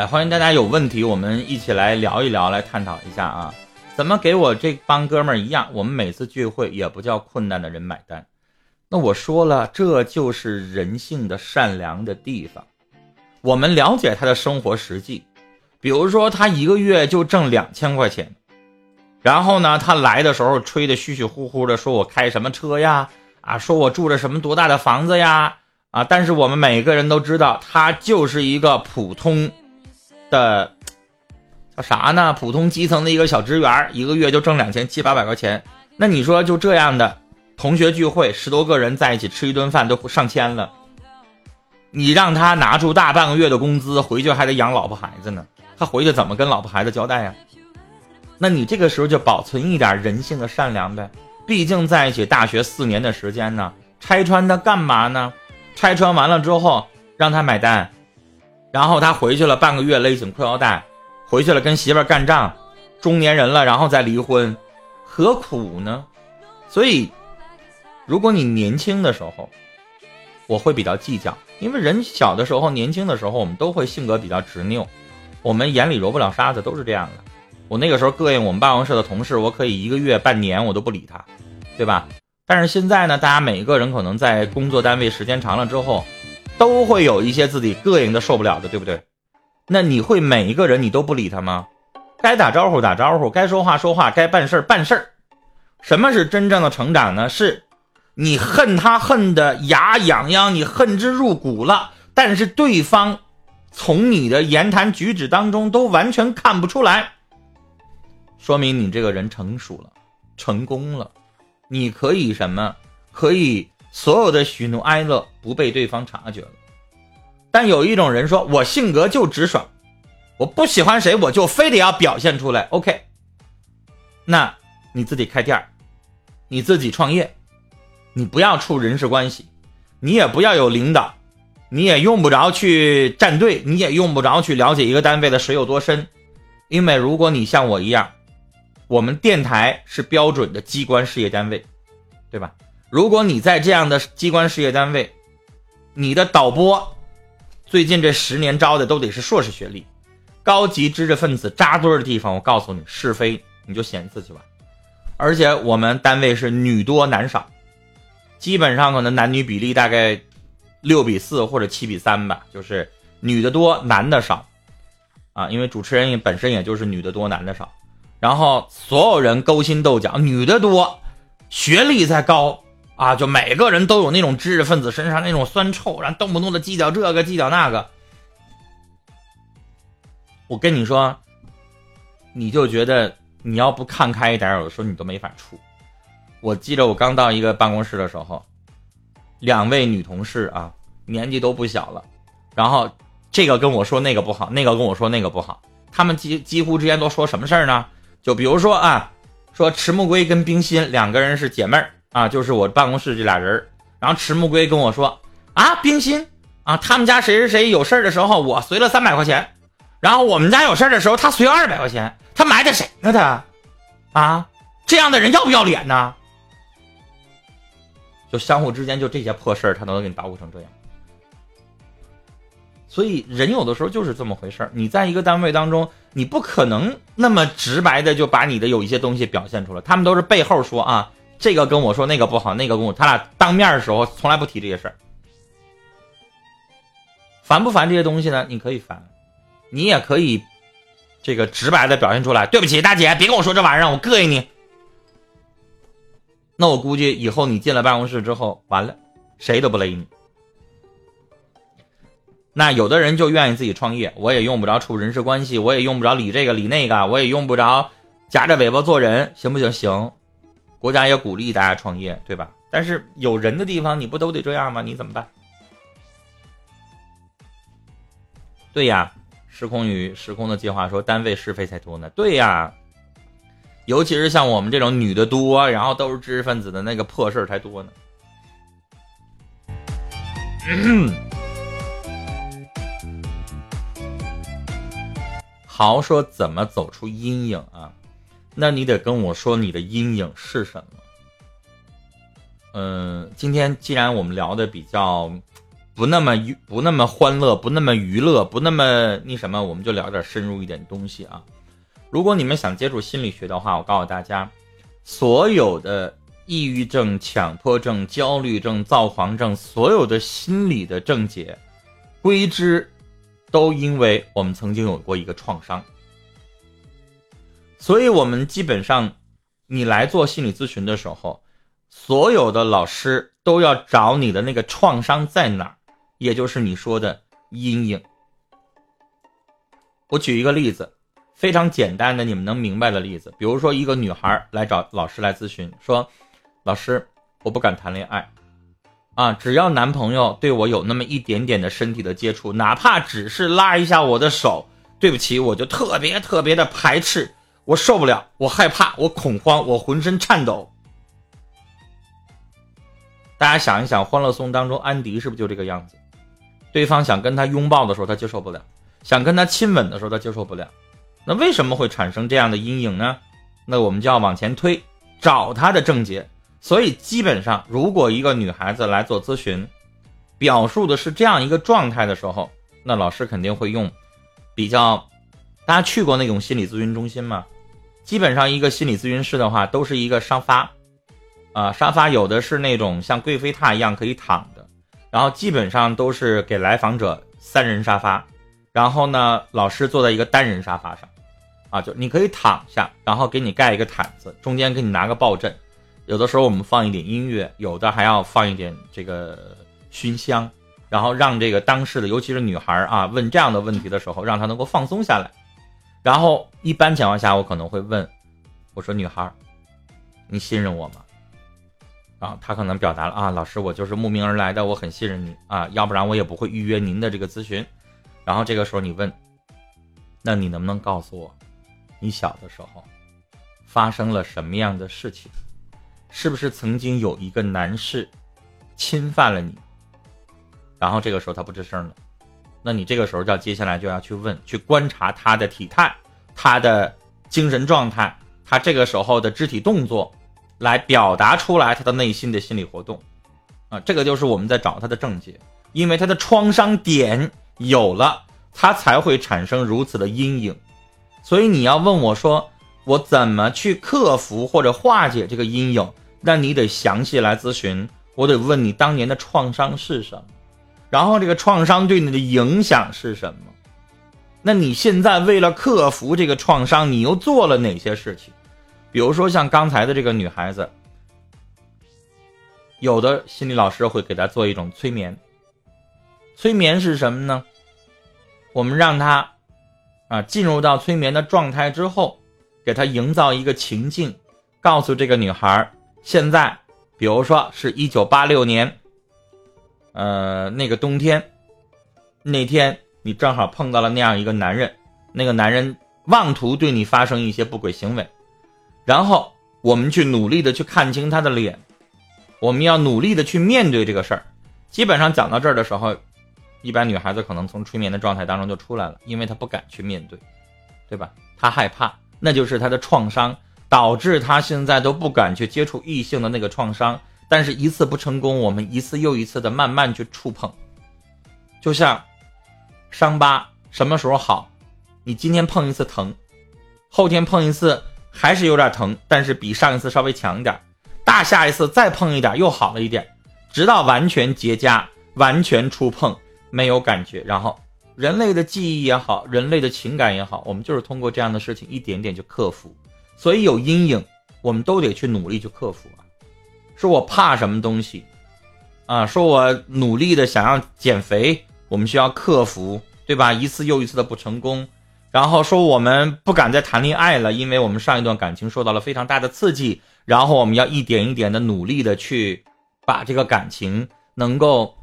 哎，欢迎大家有问题，我们一起来聊一聊，来探讨一下啊，怎么给我这帮哥们儿一样，我们每次聚会也不叫困难的人买单。那我说了，这就是人性的善良的地方。我们了解他的生活实际，比如说他一个月就挣两千块钱，然后呢，他来的时候吹的虚虚乎乎的，说我开什么车呀，啊，说我住着什么多大的房子呀，啊，但是我们每个人都知道，他就是一个普通。的叫啥呢？普通基层的一个小职员，一个月就挣两千七八百块钱。那你说就这样的同学聚会，十多个人在一起吃一顿饭都上千了，你让他拿出大半个月的工资回去还得养老婆孩子呢，他回去怎么跟老婆孩子交代呀？那你这个时候就保存一点人性的善良呗。毕竟在一起大学四年的时间呢，拆穿他干嘛呢？拆穿完了之后让他买单。然后他回去了半个月，勒紧裤腰带，回去了跟媳妇干仗，中年人了，然后再离婚，何苦呢？所以，如果你年轻的时候，我会比较计较，因为人小的时候，年轻的时候，我们都会性格比较执拗，我们眼里揉不了沙子，都是这样的。我那个时候膈应我们办公室的同事，我可以一个月、半年我都不理他，对吧？但是现在呢，大家每一个人可能在工作单位时间长了之后。都会有一些自己膈应的受不了的，对不对？那你会每一个人你都不理他吗？该打招呼打招呼，该说话说话，该办事办事什么是真正的成长呢？是，你恨他恨得牙痒痒，你恨之入骨了，但是对方从你的言谈举止当中都完全看不出来，说明你这个人成熟了，成功了，你可以什么？可以。所有的喜怒哀乐不被对方察觉了，但有一种人说：“我性格就直爽，我不喜欢谁，我就非得要表现出来。” OK，那你自己开店你自己创业，你不要处人事关系，你也不要有领导，你也用不着去站队，你也用不着去了解一个单位的水有多深，因为如果你像我一样，我们电台是标准的机关事业单位，对吧？如果你在这样的机关事业单位，你的导播最近这十年招的都得是硕士学历，高级知识分子扎堆的地方，我告诉你是非你就选自己吧。而且我们单位是女多男少，基本上可能男女比例大概六比四或者七比三吧，就是女的多男的少啊，因为主持人也本身也就是女的多男的少，然后所有人勾心斗角，女的多，学历再高。啊，就每个人都有那种知识分子身上那种酸臭，然后动不动的计较这个计较那个。我跟你说，你就觉得你要不看开一点，有的时候你都没法处。我记得我刚到一个办公室的时候，两位女同事啊，年纪都不小了，然后这个跟我说那个不好，那个跟我说那个不好，他们几几乎之间都说什么事儿呢？就比如说啊，说迟暮归跟冰心两个人是姐妹儿。啊，就是我办公室这俩人然后迟木归跟我说啊，冰心啊，他们家谁谁谁有事的时候，我随了三百块钱，然后我们家有事的时候，他随二百块钱，他埋汰谁呢？他啊，这样的人要不要脸呢？就相互之间就这些破事儿，他都能给你捣鼓成这样。所以人有的时候就是这么回事儿，你在一个单位当中，你不可能那么直白的就把你的有一些东西表现出来，他们都是背后说啊。这个跟我说那个不好，那个跟我他俩当面的时候从来不提这些事儿，烦不烦这些东西呢？你可以烦，你也可以这个直白的表现出来。对不起，大姐，别跟我说这玩意儿，我膈应你。那我估计以后你进了办公室之后，完了，谁都不勒你。那有的人就愿意自己创业，我也用不着处人事关系，我也用不着理这个理那个，我也用不着夹着尾巴做人，行不行？行。国家也鼓励大家创业，对吧？但是有人的地方，你不都得这样吗？你怎么办？对呀，时空与时空的计划说，单位是非才多呢。对呀，尤其是像我们这种女的多，然后都是知识分子的那个破事儿才多呢。豪，说怎么走出阴影啊？那你得跟我说你的阴影是什么？嗯，今天既然我们聊的比较不那么娱不那么欢乐，不那么娱乐，不那么那什么，我们就聊点深入一点东西啊。如果你们想接触心理学的话，我告诉大家，所有的抑郁症、强迫症、焦虑症、躁狂症，所有的心理的症结，归之都因为我们曾经有过一个创伤。所以，我们基本上，你来做心理咨询的时候，所有的老师都要找你的那个创伤在哪儿，也就是你说的阴影。我举一个例子，非常简单的，你们能明白的例子，比如说一个女孩来找老师来咨询，说：“老师，我不敢谈恋爱，啊，只要男朋友对我有那么一点点的身体的接触，哪怕只是拉一下我的手，对不起，我就特别特别的排斥。”我受不了，我害怕，我恐慌，我浑身颤抖。大家想一想，《欢乐颂》当中安迪是不是就这个样子？对方想跟他拥抱的时候，他接受不了；想跟他亲吻的时候，他接受不了。那为什么会产生这样的阴影呢？那我们就要往前推，找他的症结。所以基本上，如果一个女孩子来做咨询，表述的是这样一个状态的时候，那老师肯定会用比较。大家去过那种心理咨询中心吗？基本上一个心理咨询室的话，都是一个沙发，啊，沙发有的是那种像贵妃榻一样可以躺的，然后基本上都是给来访者三人沙发，然后呢，老师坐在一个单人沙发上，啊，就你可以躺下，然后给你盖一个毯子，中间给你拿个抱枕，有的时候我们放一点音乐，有的还要放一点这个熏香，然后让这个当事的，尤其是女孩啊，问这样的问题的时候，让她能够放松下来。然后一般情况下，我可能会问，我说：“女孩，你信任我吗？”啊，她可能表达了啊，老师，我就是慕名而来的，我很信任你啊，要不然我也不会预约您的这个咨询。然后这个时候你问，那你能不能告诉我，你小的时候发生了什么样的事情？是不是曾经有一个男士侵犯了你？然后这个时候他不吱声了。那你这个时候就要接下来就要去问，去观察他的体态，他的精神状态，他这个时候的肢体动作，来表达出来他的内心的心理活动，啊，这个就是我们在找他的症结，因为他的创伤点有了，他才会产生如此的阴影，所以你要问我说，我怎么去克服或者化解这个阴影？那你得详细来咨询，我得问你当年的创伤是什么。然后这个创伤对你的影响是什么？那你现在为了克服这个创伤，你又做了哪些事情？比如说像刚才的这个女孩子，有的心理老师会给她做一种催眠。催眠是什么呢？我们让她啊进入到催眠的状态之后，给她营造一个情境，告诉这个女孩，现在比如说是一九八六年。呃，那个冬天，那天你正好碰到了那样一个男人，那个男人妄图对你发生一些不轨行为，然后我们去努力的去看清他的脸，我们要努力的去面对这个事儿。基本上讲到这儿的时候，一般女孩子可能从催眠的状态当中就出来了，因为她不敢去面对，对吧？她害怕，那就是她的创伤导致她现在都不敢去接触异性的那个创伤。但是，一次不成功，我们一次又一次的慢慢去触碰，就像伤疤什么时候好？你今天碰一次疼，后天碰一次还是有点疼，但是比上一次稍微强一点，大下一次再碰一点又好了一点，直到完全结痂、完全触碰没有感觉。然后，人类的记忆也好，人类的情感也好，我们就是通过这样的事情一点点去克服。所以有阴影，我们都得去努力去克服。说我怕什么东西，啊，说我努力的想要减肥，我们需要克服，对吧？一次又一次的不成功，然后说我们不敢再谈恋爱了，因为我们上一段感情受到了非常大的刺激，然后我们要一点一点的努力的去把这个感情能够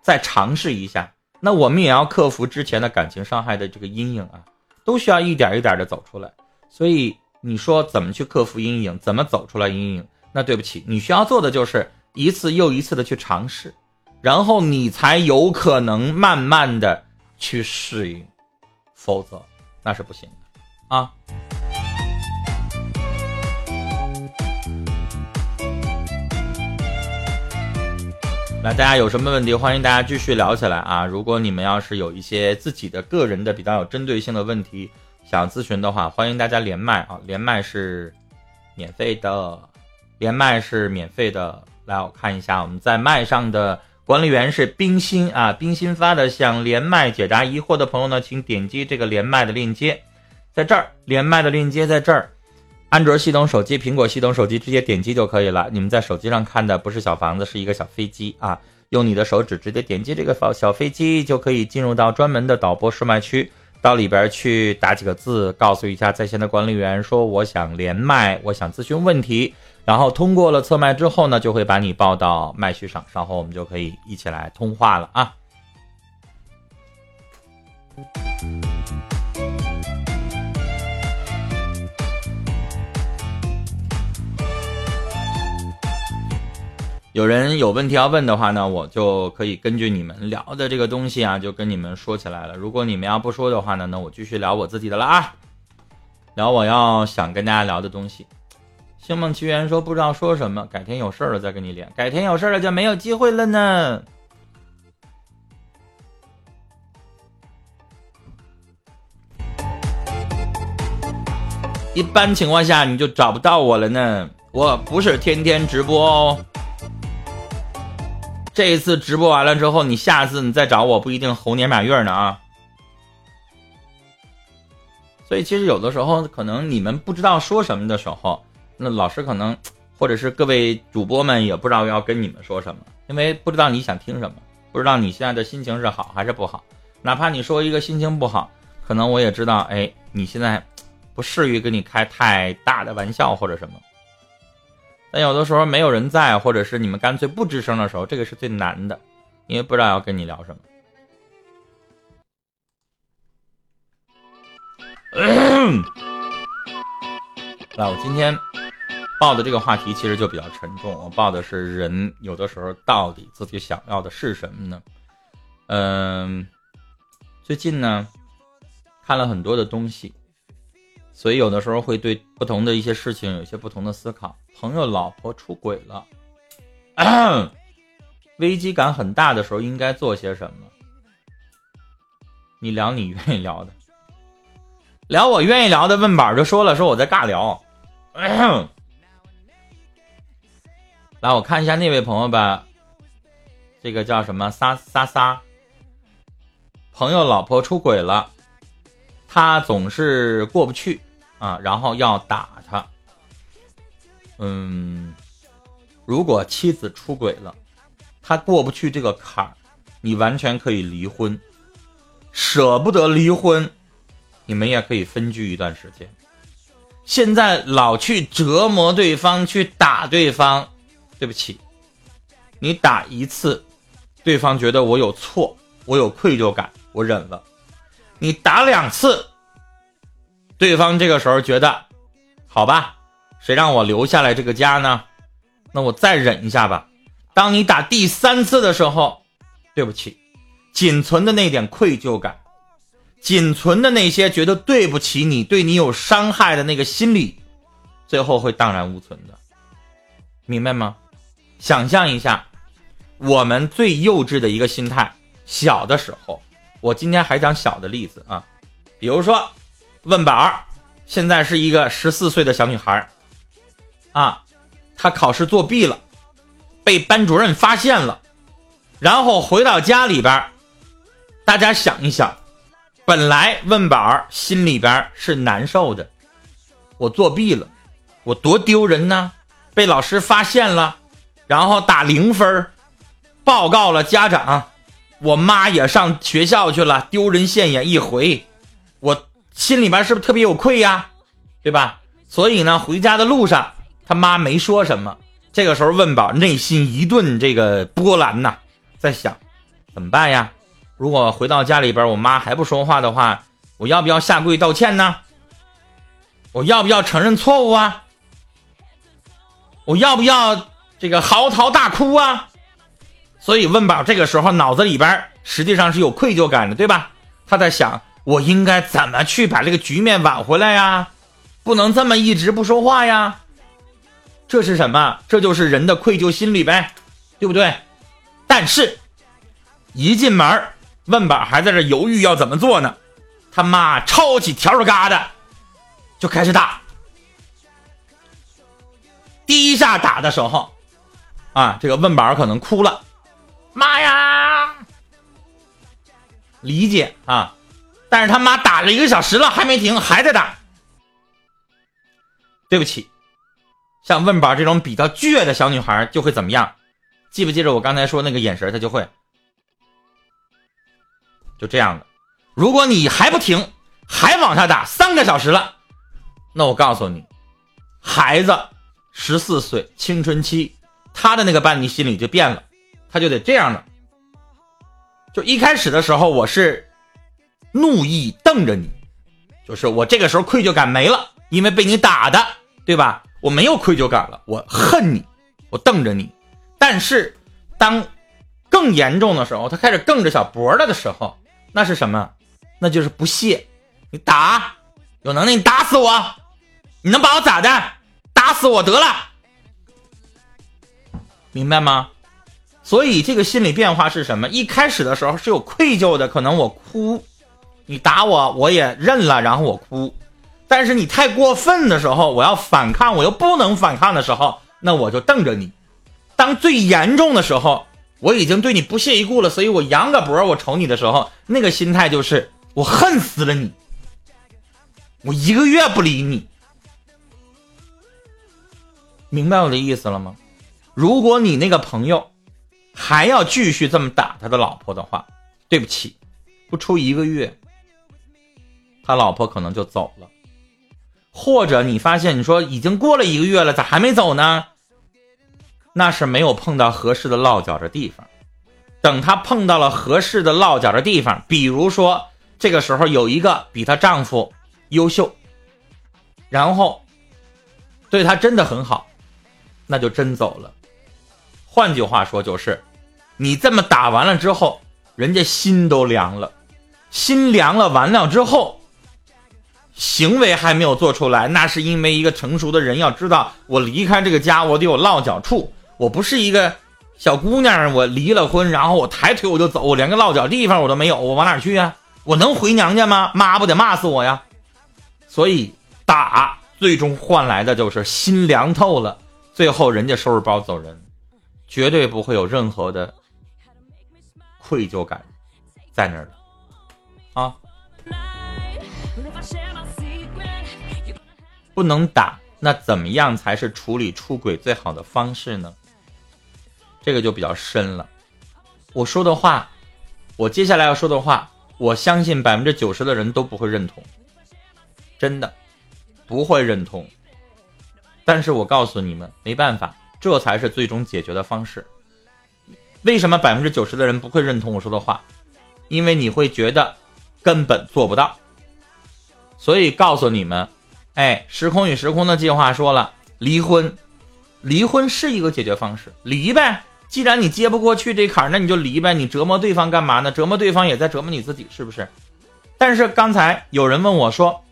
再尝试一下。那我们也要克服之前的感情伤害的这个阴影啊，都需要一点一点的走出来。所以你说怎么去克服阴影，怎么走出来阴影？那对不起，你需要做的就是一次又一次的去尝试，然后你才有可能慢慢的去适应，否则那是不行的啊。那大家有什么问题，欢迎大家继续聊起来啊！如果你们要是有一些自己的个人的比较有针对性的问题想咨询的话，欢迎大家连麦啊！连麦是免费的，连麦是免费的。来，我看一下我们在麦上的管理员是冰心啊，冰心发的想连麦解答疑惑的朋友呢，请点击这个连麦的链接，在这儿连麦的链接在这儿。安卓系统手机、苹果系统手机直接点击就可以了。你们在手机上看的不是小房子，是一个小飞机啊！用你的手指直接点击这个小小飞机，就可以进入到专门的导播试麦区，到里边去打几个字，告诉一下在线的管理员说我想连麦，我想咨询问题。然后通过了测麦之后呢，就会把你报到麦序上，稍后我们就可以一起来通话了啊。有人有问题要问的话呢，我就可以根据你们聊的这个东西啊，就跟你们说起来了。如果你们要不说的话呢，那我继续聊我自己的了啊，聊我要想跟大家聊的东西。星梦奇缘说不知道说什么，改天有事了再跟你连。改天有事了就没有机会了呢。一般情况下你就找不到我了呢，我不是天天直播哦。这一次直播完了之后，你下次你再找我不一定猴年马月呢啊！所以其实有的时候可能你们不知道说什么的时候，那老师可能或者是各位主播们也不知道要跟你们说什么，因为不知道你想听什么，不知道你现在的心情是好还是不好。哪怕你说一个心情不好，可能我也知道，哎，你现在不适于跟你开太大的玩笑或者什么。但有的时候没有人在，或者是你们干脆不吱声的时候，这个是最难的，因为不知道要跟你聊什么。那我今天报的这个话题其实就比较沉重，我报的是人有的时候到底自己想要的是什么呢？嗯，最近呢看了很多的东西。所以有的时候会对不同的一些事情有一些不同的思考。朋友老婆出轨了，危机感很大的时候应该做些什么？你聊你愿意聊的，聊我愿意聊的。问板就说了，说我在尬聊。来，我看一下那位朋友吧，这个叫什么？撒撒撒。朋友老婆出轨了，他总是过不去。啊，然后要打他。嗯，如果妻子出轨了，他过不去这个坎儿，你完全可以离婚。舍不得离婚，你们也可以分居一段时间。现在老去折磨对方，去打对方，对不起，你打一次，对方觉得我有错，我有愧疚感，我忍了。你打两次。对方这个时候觉得，好吧，谁让我留下来这个家呢？那我再忍一下吧。当你打第三次的时候，对不起，仅存的那点愧疚感，仅存的那些觉得对不起你、对你有伤害的那个心理，最后会荡然无存的，明白吗？想象一下，我们最幼稚的一个心态，小的时候，我今天还讲小的例子啊，比如说。问宝儿，现在是一个十四岁的小女孩啊，她考试作弊了，被班主任发现了，然后回到家里边大家想一想，本来问宝儿心里边是难受的，我作弊了，我多丢人呢，被老师发现了，然后打零分儿报告了家长，我妈也上学校去了，丢人现眼一回，我。心里边是不是特别有愧呀，对吧？所以呢，回家的路上，他妈没说什么。这个时候，问宝内心一顿这个波澜呐，在想怎么办呀？如果回到家里边，我妈还不说话的话，我要不要下跪道歉呢？我要不要承认错误啊？我要不要这个嚎啕大哭啊？所以，问宝这个时候脑子里边实际上是有愧疚感的，对吧？他在想。我应该怎么去把这个局面挽回来呀？不能这么一直不说话呀！这是什么？这就是人的愧疚心理呗，对不对？但是，一进门，问宝还在这犹豫要怎么做呢，他妈抄起笤帚疙瘩就开始打。第一下打的时候，啊，这个问宝可能哭了，妈呀，理解啊，但是他妈打了一个小时了还没停，还在打。对不起，像问宝这种比较倔的小女孩就会怎么样？记不记着我刚才说那个眼神？她就会就这样的。如果你还不停，还往下打三个小时了，那我告诉你，孩子十四岁青春期，他的那个叛逆心理就变了，他就得这样的。就一开始的时候，我是怒意瞪着你，就是我这个时候愧疚感没了，因为被你打的。对吧？我没有愧疚感了，我恨你，我瞪着你。但是，当更严重的时候，他开始瞪着小脖了的时候，那是什么？那就是不屑。你打，有能力你打死我，你能把我咋的？打死我得了，明白吗？所以这个心理变化是什么？一开始的时候是有愧疚的，可能我哭，你打我我也认了，然后我哭。但是你太过分的时候，我要反抗，我又不能反抗的时候，那我就瞪着你。当最严重的时候，我已经对你不屑一顾了，所以我扬个脖，我瞅你的时候，那个心态就是我恨死了你，我一个月不理你。明白我的意思了吗？如果你那个朋友还要继续这么打他的老婆的话，对不起，不出一个月，他老婆可能就走了。或者你发现你说已经过了一个月了，咋还没走呢？那是没有碰到合适的落脚的地方。等她碰到了合适的落脚的地方，比如说这个时候有一个比她丈夫优秀，然后对她真的很好，那就真走了。换句话说就是，你这么打完了之后，人家心都凉了，心凉了完了之后。行为还没有做出来，那是因为一个成熟的人要知道，我离开这个家，我得有落脚处。我不是一个小姑娘，我离了婚，然后我抬腿我就走，我连个落脚地方我都没有，我往哪去呀？我能回娘家吗？妈不得骂死我呀！所以打最终换来的就是心凉透了，最后人家收拾包走人，绝对不会有任何的愧疚感在那儿的啊。不能打，那怎么样才是处理出轨最好的方式呢？这个就比较深了。我说的话，我接下来要说的话，我相信百分之九十的人都不会认同，真的不会认同。但是我告诉你们，没办法，这才是最终解决的方式。为什么百分之九十的人不会认同我说的话？因为你会觉得根本做不到。所以告诉你们。哎，时空与时空的计划说了，离婚，离婚是一个解决方式，离呗。既然你接不过去这坎那你就离呗。你折磨对方干嘛呢？折磨对方也在折磨你自己，是不是？但是刚才有人问我说，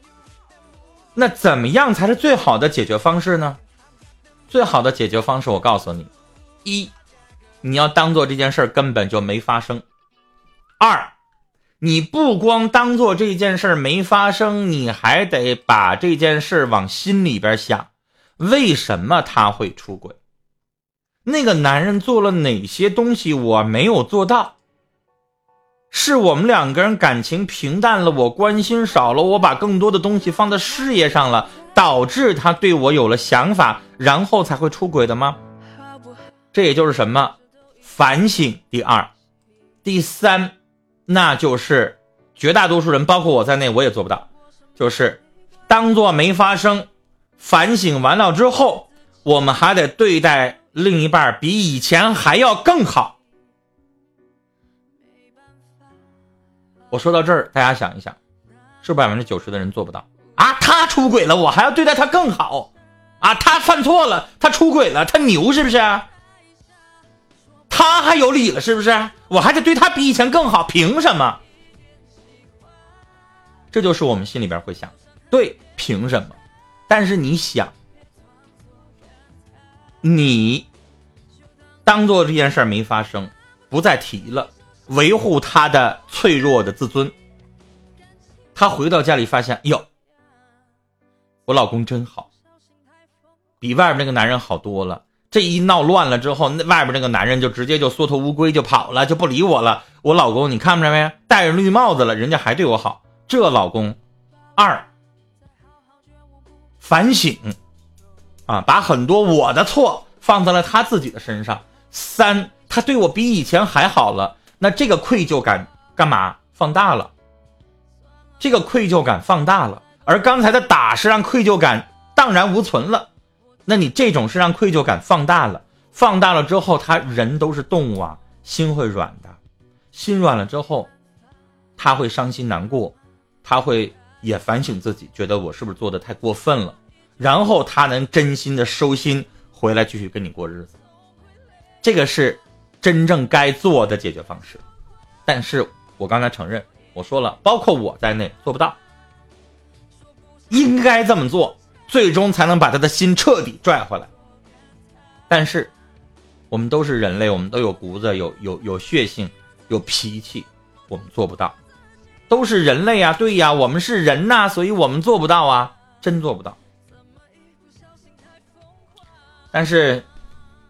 那怎么样才是最好的解决方式呢？最好的解决方式，我告诉你，一，你要当做这件事根本就没发生；二。你不光当做这件事没发生，你还得把这件事往心里边想，为什么他会出轨？那个男人做了哪些东西我没有做到？是我们两个人感情平淡了，我关心少了，我把更多的东西放在事业上了，导致他对我有了想法，然后才会出轨的吗？这也就是什么？反省。第二，第三。那就是绝大多数人，包括我在内，我也做不到。就是当做没发生，反省完了之后，我们还得对待另一半比以前还要更好。我说到这儿，大家想一想，是百分之九十的人做不到啊？他出轨了，我还要对待他更好啊？他犯错了，他出轨了，他牛是不是？他还有理了，是不是？我还得对他比以前更好，凭什么？这就是我们心里边会想，对，凭什么？但是你想，你当做这件事没发生，不再提了，维护他的脆弱的自尊。他回到家里发现，哟，我老公真好，比外边那个男人好多了。这一闹乱了之后，那外边那个男人就直接就缩头乌龟就跑了，就不理我了。我老公你看着没？戴着绿帽子了，人家还对我好。这老公，二反省，啊，把很多我的错放在了他自己的身上。三，他对我比以前还好了，那这个愧疚感干嘛放大了？这个愧疚感放大了，而刚才的打是让愧疚感荡然无存了。那你这种是让愧疚感放大了，放大了之后，他人都是动物啊，心会软的，心软了之后，他会伤心难过，他会也反省自己，觉得我是不是做的太过分了，然后他能真心的收心回来继续跟你过日子，这个是真正该做的解决方式。但是我刚才承认，我说了，包括我在内做不到，应该这么做。最终才能把他的心彻底拽回来。但是，我们都是人类，我们都有骨子，有有有血性，有脾气，我们做不到。都是人类啊，对呀，我们是人呐，所以我们做不到啊，真做不到。但是，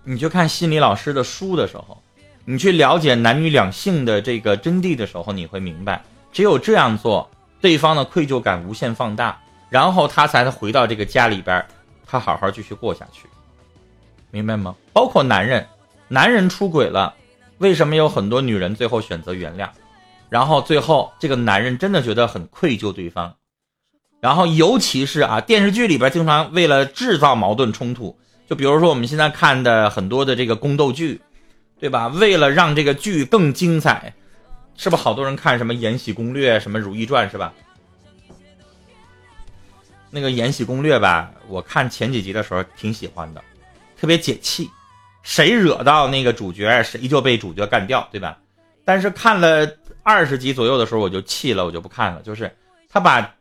你去看心理老师的书的时候，你去了解男女两性的这个真谛的时候，你会明白，只有这样做，对方的愧疚感无限放大。然后他才能回到这个家里边，他好好继续过下去，明白吗？包括男人，男人出轨了，为什么有很多女人最后选择原谅？然后最后这个男人真的觉得很愧疚对方，然后尤其是啊，电视剧里边经常为了制造矛盾冲突，就比如说我们现在看的很多的这个宫斗剧，对吧？为了让这个剧更精彩，是不是好多人看什么《延禧攻略》、什么《如懿传》，是吧？那个《延禧攻略》吧，我看前几集的时候挺喜欢的，特别解气，谁惹到那个主角，谁就被主角干掉，对吧？但是看了二十集左右的时候，我就气了，我就不看了。就是他把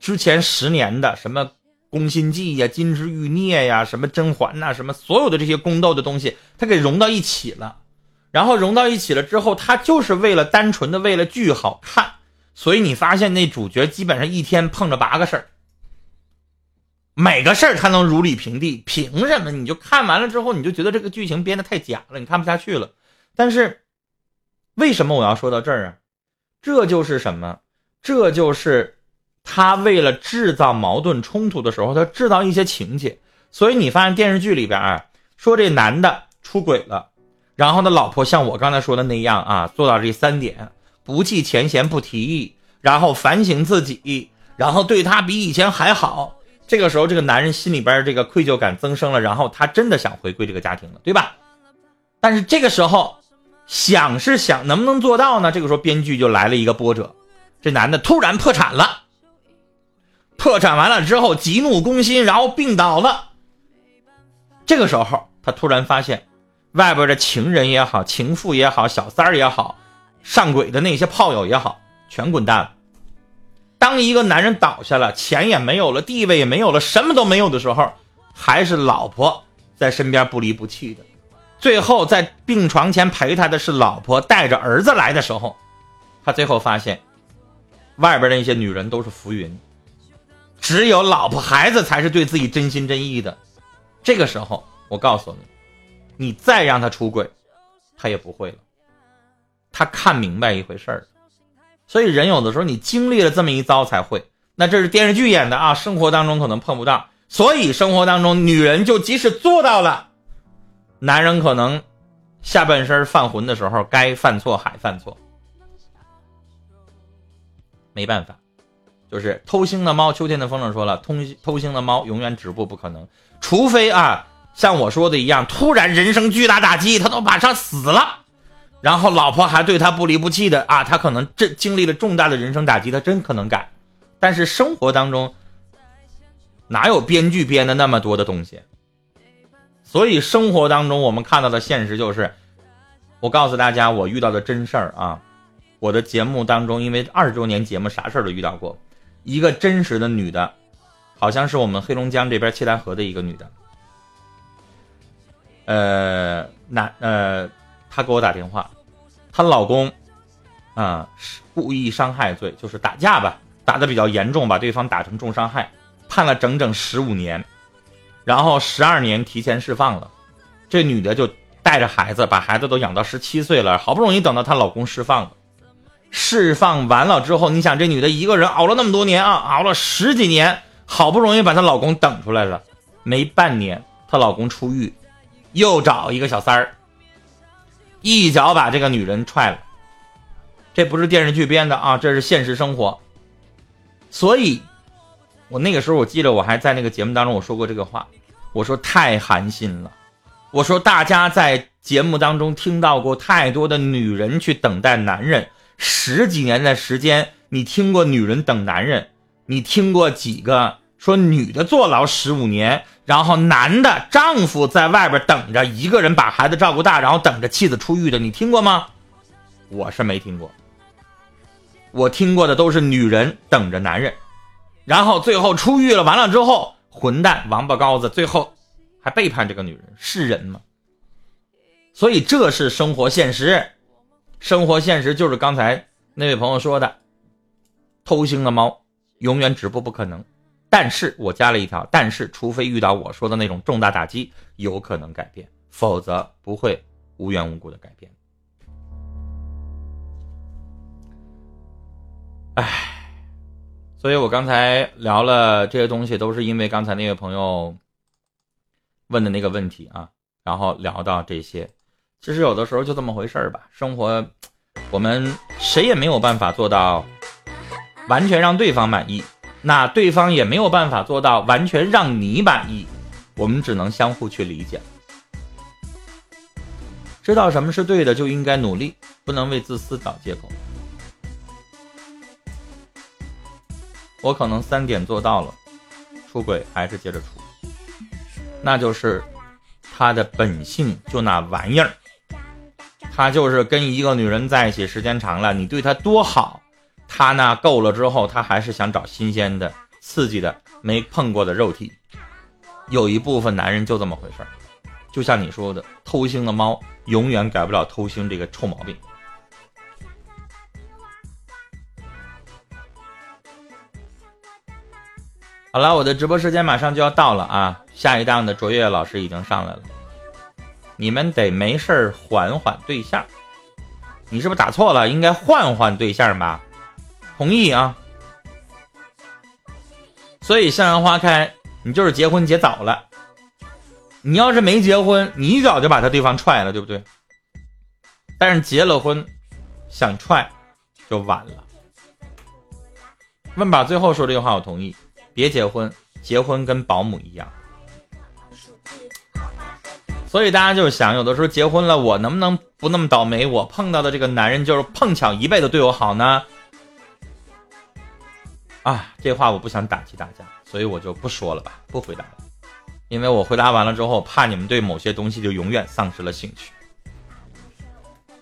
之前十年的什么宫心计呀、金枝玉孽呀、什么甄嬛呐、什么所有的这些宫斗的东西，他给融到一起了。然后融到一起了之后，他就是为了单纯的为了剧好看，所以你发现那主角基本上一天碰着八个事儿。每个事儿他能如履平地，凭什么？你就看完了之后，你就觉得这个剧情编的太假了，你看不下去了。但是，为什么我要说到这儿啊？这就是什么？这就是他为了制造矛盾冲突的时候，他制造一些情节。所以你发现电视剧里边啊，说这男的出轨了，然后呢，老婆像我刚才说的那样啊，做到这三点：不计前嫌，不提议，然后反省自己，然后对他比以前还好。这个时候，这个男人心里边这个愧疚感增生了，然后他真的想回归这个家庭了，对吧？但是这个时候想是想，能不能做到呢？这个时候编剧就来了一个波折，这男的突然破产了，破产完了之后急怒攻心，然后病倒了。这个时候他突然发现，外边的情人也好，情妇也好，小三儿也好，上轨的那些炮友也好，全滚蛋了。当一个男人倒下了，钱也没有了，地位也没有了，什么都没有的时候，还是老婆在身边不离不弃的。最后在病床前陪他的是老婆，带着儿子来的时候，他最后发现，外边那些女人都是浮云，只有老婆孩子才是对自己真心真意的。这个时候，我告诉你，你再让他出轨，他也不会了。他看明白一回事儿。所以人有的时候你经历了这么一遭才会，那这是电视剧演的啊，生活当中可能碰不到。所以生活当中女人就即使做到了，男人可能下半身犯浑的时候，该犯错还犯错，没办法，就是偷腥的猫。秋天的风筝说了，偷偷腥的猫永远止步不可能，除非啊像我说的一样，突然人生巨大打击，他都马上死了。然后老婆还对他不离不弃的啊，他可能这经历了重大的人生打击，他真可能改。但是生活当中哪有编剧编的那么多的东西？所以生活当中我们看到的现实就是，我告诉大家我遇到的真事儿啊。我的节目当中，因为二十周年节目啥事儿都遇到过，一个真实的女的，好像是我们黑龙江这边七台河的一个女的，呃，男呃。她给我打电话，她老公，啊，故意伤害罪，就是打架吧，打的比较严重，把对方打成重伤害，判了整整十五年，然后十二年提前释放了，这女的就带着孩子，把孩子都养到十七岁了，好不容易等到她老公释放了，释放完了之后，你想这女的一个人熬了那么多年啊，熬了十几年，好不容易把她老公等出来了，没半年，她老公出狱，又找一个小三儿。一脚把这个女人踹了，这不是电视剧编的啊，这是现实生活。所以，我那个时候我记得我还在那个节目当中我说过这个话，我说太寒心了。我说大家在节目当中听到过太多的女人去等待男人十几年的时间，你听过女人等男人？你听过几个说女的坐牢十五年？然后男的丈夫在外边等着一个人把孩子照顾大，然后等着妻子出狱的，你听过吗？我是没听过。我听过的都是女人等着男人，然后最后出狱了，完了之后混蛋王八羔子，最后还背叛这个女人，是人吗？所以这是生活现实，生活现实就是刚才那位朋友说的，偷腥的猫永远止步不可能。但是我加了一条，但是除非遇到我说的那种重大打击，有可能改变，否则不会无缘无故的改变。唉，所以我刚才聊了这些东西，都是因为刚才那位朋友问的那个问题啊，然后聊到这些。其实有的时候就这么回事儿吧，生活我们谁也没有办法做到完全让对方满意。那对方也没有办法做到完全让你满意，我们只能相互去理解。知道什么是对的，就应该努力，不能为自私找借口。我可能三点做到了，出轨还是接着出，那就是他的本性就那玩意儿，他就是跟一个女人在一起时间长了，你对他多好。他呢够了之后，他还是想找新鲜的、刺激的、没碰过的肉体。有一部分男人就这么回事儿，就像你说的，偷腥的猫永远改不了偷腥这个臭毛病。好了，我的直播时间马上就要到了啊！下一档的卓越老师已经上来了，你们得没事儿缓缓对象。你是不是打错了？应该换换对象吧？同意啊！所以向阳花开，你就是结婚结早了。你要是没结婚，你一早就把他对方踹了，对不对？但是结了婚，想踹就晚了。问吧，最后说这句话，我同意。别结婚，结婚跟保姆一样。所以大家就是想，有的时候结婚了，我能不能不那么倒霉？我碰到的这个男人就是碰巧一辈子对我好呢？啊，这话我不想打击大家，所以我就不说了吧，不回答了，因为我回答完了之后，怕你们对某些东西就永远丧失了兴趣。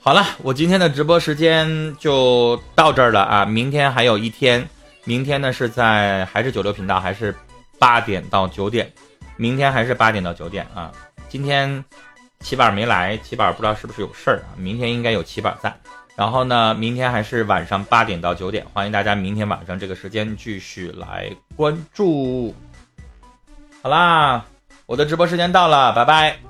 好了，我今天的直播时间就到这儿了啊，明天还有一天，明天呢是在还是九六频道，还是八点到九点，明天还是八点到九点啊。今天齐板没来，齐板不知道是不是有事儿啊，明天应该有齐板在。然后呢，明天还是晚上八点到九点，欢迎大家明天晚上这个时间继续来关注。好啦，我的直播时间到了，拜拜。